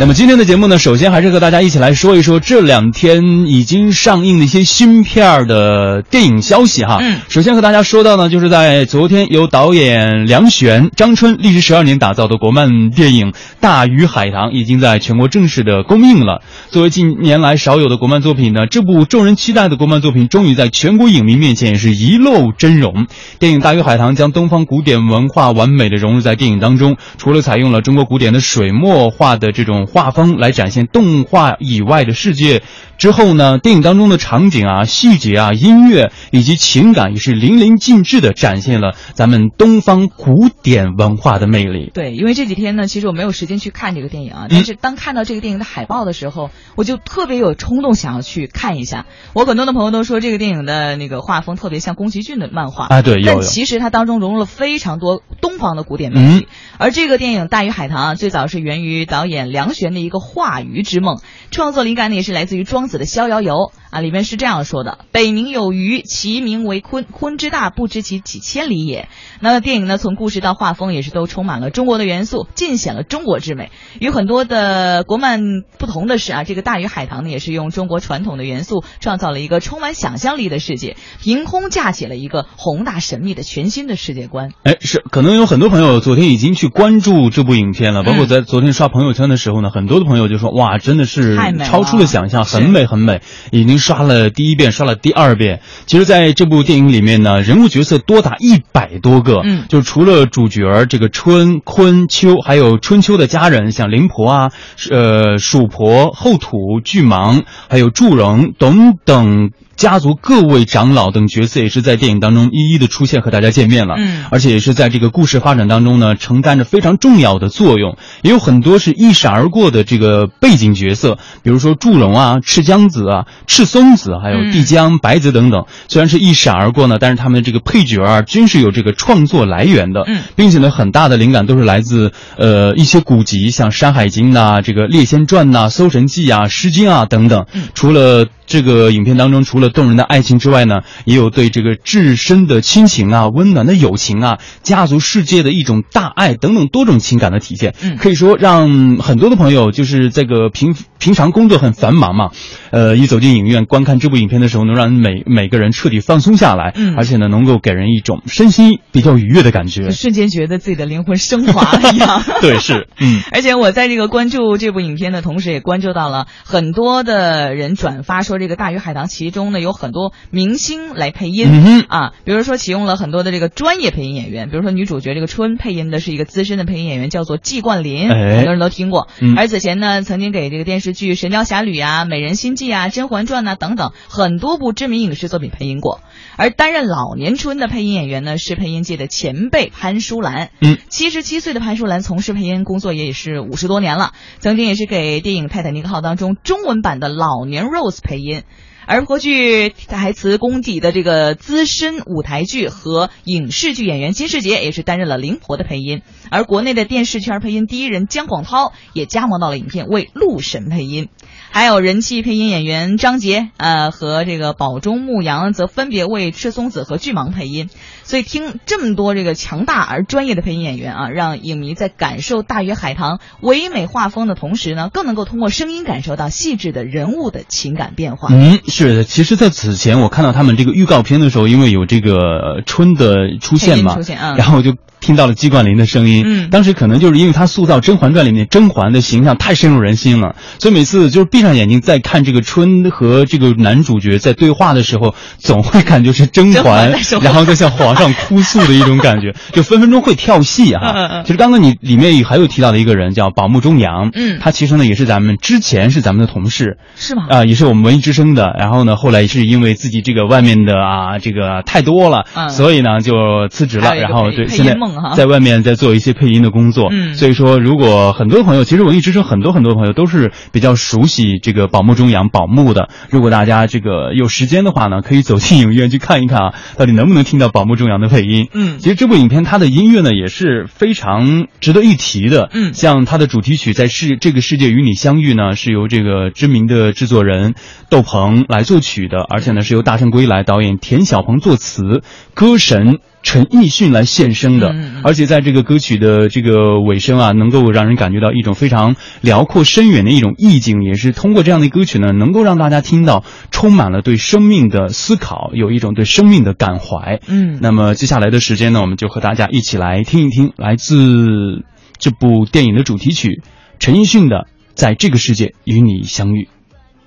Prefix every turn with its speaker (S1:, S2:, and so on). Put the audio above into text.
S1: 那么今天的节目呢，首先还是和大家一起来说一说这两天已经上映的一些新片儿的电影消息哈。
S2: 嗯
S1: 首先和大家说到呢，就是在昨天由导演梁璇、张春历时十二年打造的国漫电影《大鱼海棠》已经在全国正式的公映了。作为近年来少有的国漫作品呢，这部众人期待的国漫作品终于在全国影迷面前也是一露真容。电影《大鱼海棠》将东方古典文化完美的融入在电影当中，除了采用了中国古典的水墨画的这种画风来展现动画以外的世界之后呢，电影当中的场景啊、细节啊、音乐以及情感也是淋漓尽致的展现了咱们东方古典文化的魅力。
S2: 对，因为这几天呢，其实我没有时间去看这个电影啊，但是当看到这个电影的海报的时候，我就特别有冲动想要去看一下。我很多的朋友都说这个电影的那个画风特别像宫崎骏的漫画
S1: 啊对有
S2: 其实它当中融入了非常多东方的古典魅力。而这个电影《大鱼海棠》啊，最早是源于导演梁璇的一个化鱼之梦，创作灵感呢也是来自于庄子的《逍遥游》啊，里面是这样说的：“北冥有鱼，其名为鲲，鲲之大，不知其几千里也。”那么电影呢，从故事到画风也是都充满了中国的元素，尽显了中国之美。与很多的国漫不同的是啊，这个《大鱼海棠》呢，也是用中国传统的元素创造了一个充满想象力的世界，凭空架起了一个宏大神秘的全新的世界观。
S1: 哎，是，可能有很多朋友昨天已经去关注这部影片了，包括在昨天刷朋友圈的时候呢，很多的朋友就说，哇，真的是超出了想象，很美很美，已经刷了第一遍，刷了第二遍。其实，在这部电影里面呢，人物角色多达一百多个，
S2: 嗯
S1: 就除了主角儿这个春、坤、秋，还有春秋的家人，像灵婆啊，呃，鼠婆、后土、巨蟒，还有祝融等等。家族各位长老等角色也是在电影当中一一的出现和大家见面了，
S2: 嗯
S1: 而且也是在这个故事发展当中呢，承担着非常重要的作用。也有很多是一闪而过的这个背景角色，比如说祝融啊、赤江子啊、赤松子，还有
S2: 嗯
S1: 帝江、白子等等。虽然是一闪而过呢，但是他们的这个配角啊，均是有这个创作来源的，
S2: 嗯
S1: 并且呢，很大的灵感都是来自呃一些古籍，像《山海经》呐、这个《列仙传》呐、《搜神记》啊、《诗经》啊等等。
S2: 嗯
S1: 除了这个影片当中，除了动人的爱情之外呢，也有对这个至深的亲情啊、温暖的友情啊、家族世界的一种大爱等等多种情感的体现。
S2: 嗯
S1: 可以说让很多的朋友就是这个平平常工作很繁忙嘛，呃，一走进影院观看这部影片的时候，能让每每个人彻底放松下来，
S2: 嗯
S1: 而且呢，能够给人一种身心比较愉悦的感觉。
S2: 瞬间觉得自己的灵魂升华了一样。
S1: 对，是，嗯。
S2: 而且我在这个关注这部影片的同时，也关注到了很多的人转发说，这个《大鱼海棠》其中呢有很多明星来配音、
S1: 嗯
S2: 啊，比如说启用了很多的这个专业配音演员，比如说女主角这个春配音的是一个资深的配音演员，叫做季冠霖，
S1: 哎
S2: 很多人都听过。
S1: 嗯
S2: 而此前呢，曾经给这个电视剧《神雕侠侣》啊、《美人心计》啊、《甄嬛传》呐等等很多部知名影视作品配音过。而担任老年春的配音演员呢，是配音界的前辈潘淑兰。
S1: 嗯，
S2: 七十七岁的潘淑兰从事配音工作也是五十多年了，曾经也是给电影《泰坦尼克号》当中中文版的老年 Rose 配音。え。而颇具台词功底的这个资深舞台剧和影视剧演员金世杰也是担任了灵婆的配音，而国内的电视圈配音第一人姜广涛也加盟到了影片为陆神配音，还有人气配音演员张杰，呃和这个宝中牧羊则分别为赤松子和巨蟒配音，所以听这么多这个强大而专业的配音演员啊，让影迷在感受大鱼海棠唯美画风的同时呢，更能够通过声音感受到细致的人物的情感变化。
S1: 嗯，是的。其实，在此前我看到他们这个预告片的时候，因为有这个呃春的出现嘛，
S2: 出现嗯
S1: 然后就听到了季冠霖的声音。
S2: 嗯
S1: 当时可能就是因为他塑造《甄嬛传》里面甄嬛的形象太深入人心了，所以每次就是闭上眼睛在看这个春和这个男主角在对话的时候，总会感觉是甄
S2: 甄嬛
S1: 然后在向皇上哭诉的一种感觉，就分分钟会跳戏
S2: 嗯嗯
S1: 啊。
S2: 嗯
S1: 其实刚刚你里面还有提到的一个人叫宝木中阳，
S2: 嗯
S1: 他其实呢也是咱们之前是咱们的同事，
S2: 是吗？
S1: 啊、也是我们文艺之声的。然后呢，后来是因为自己这个外面的啊，这个太多了，
S2: 嗯
S1: 所以呢就辞职了。然后对现在
S2: 音梦哈
S1: 在外面在做一些配音的工作。
S2: 嗯
S1: 所以说，如果很多朋友，其实文艺之声很多很多朋友都是比较熟悉这个宝木中阳宝木的。如果大家这个有时间的话呢，可以走进影院去看一看啊，到底能不能听到宝木中阳的配音。
S2: 嗯
S1: 其实这部影片它的音乐呢也是非常值得一提的。
S2: 嗯
S1: 像它的主题曲《在世这个世界与你相遇》呢，是由这个知名的制作人窦鹏来作曲的，而且呢是由《大圣归来》导演田晓鹏作词，歌神陈奕迅来献声的，而且在这个歌曲的这个尾声啊，能够让人感觉到一种非常辽阔深远的一种意境，也是通过这样的歌曲呢，能够让大家听到充满了对生命的思考，有一种对生命的感怀。
S2: 嗯，
S1: 那么接下来的时间呢，我们就和大家一起来听一听来自这部电影的主题曲陈奕迅的《在这个世界与你相遇》。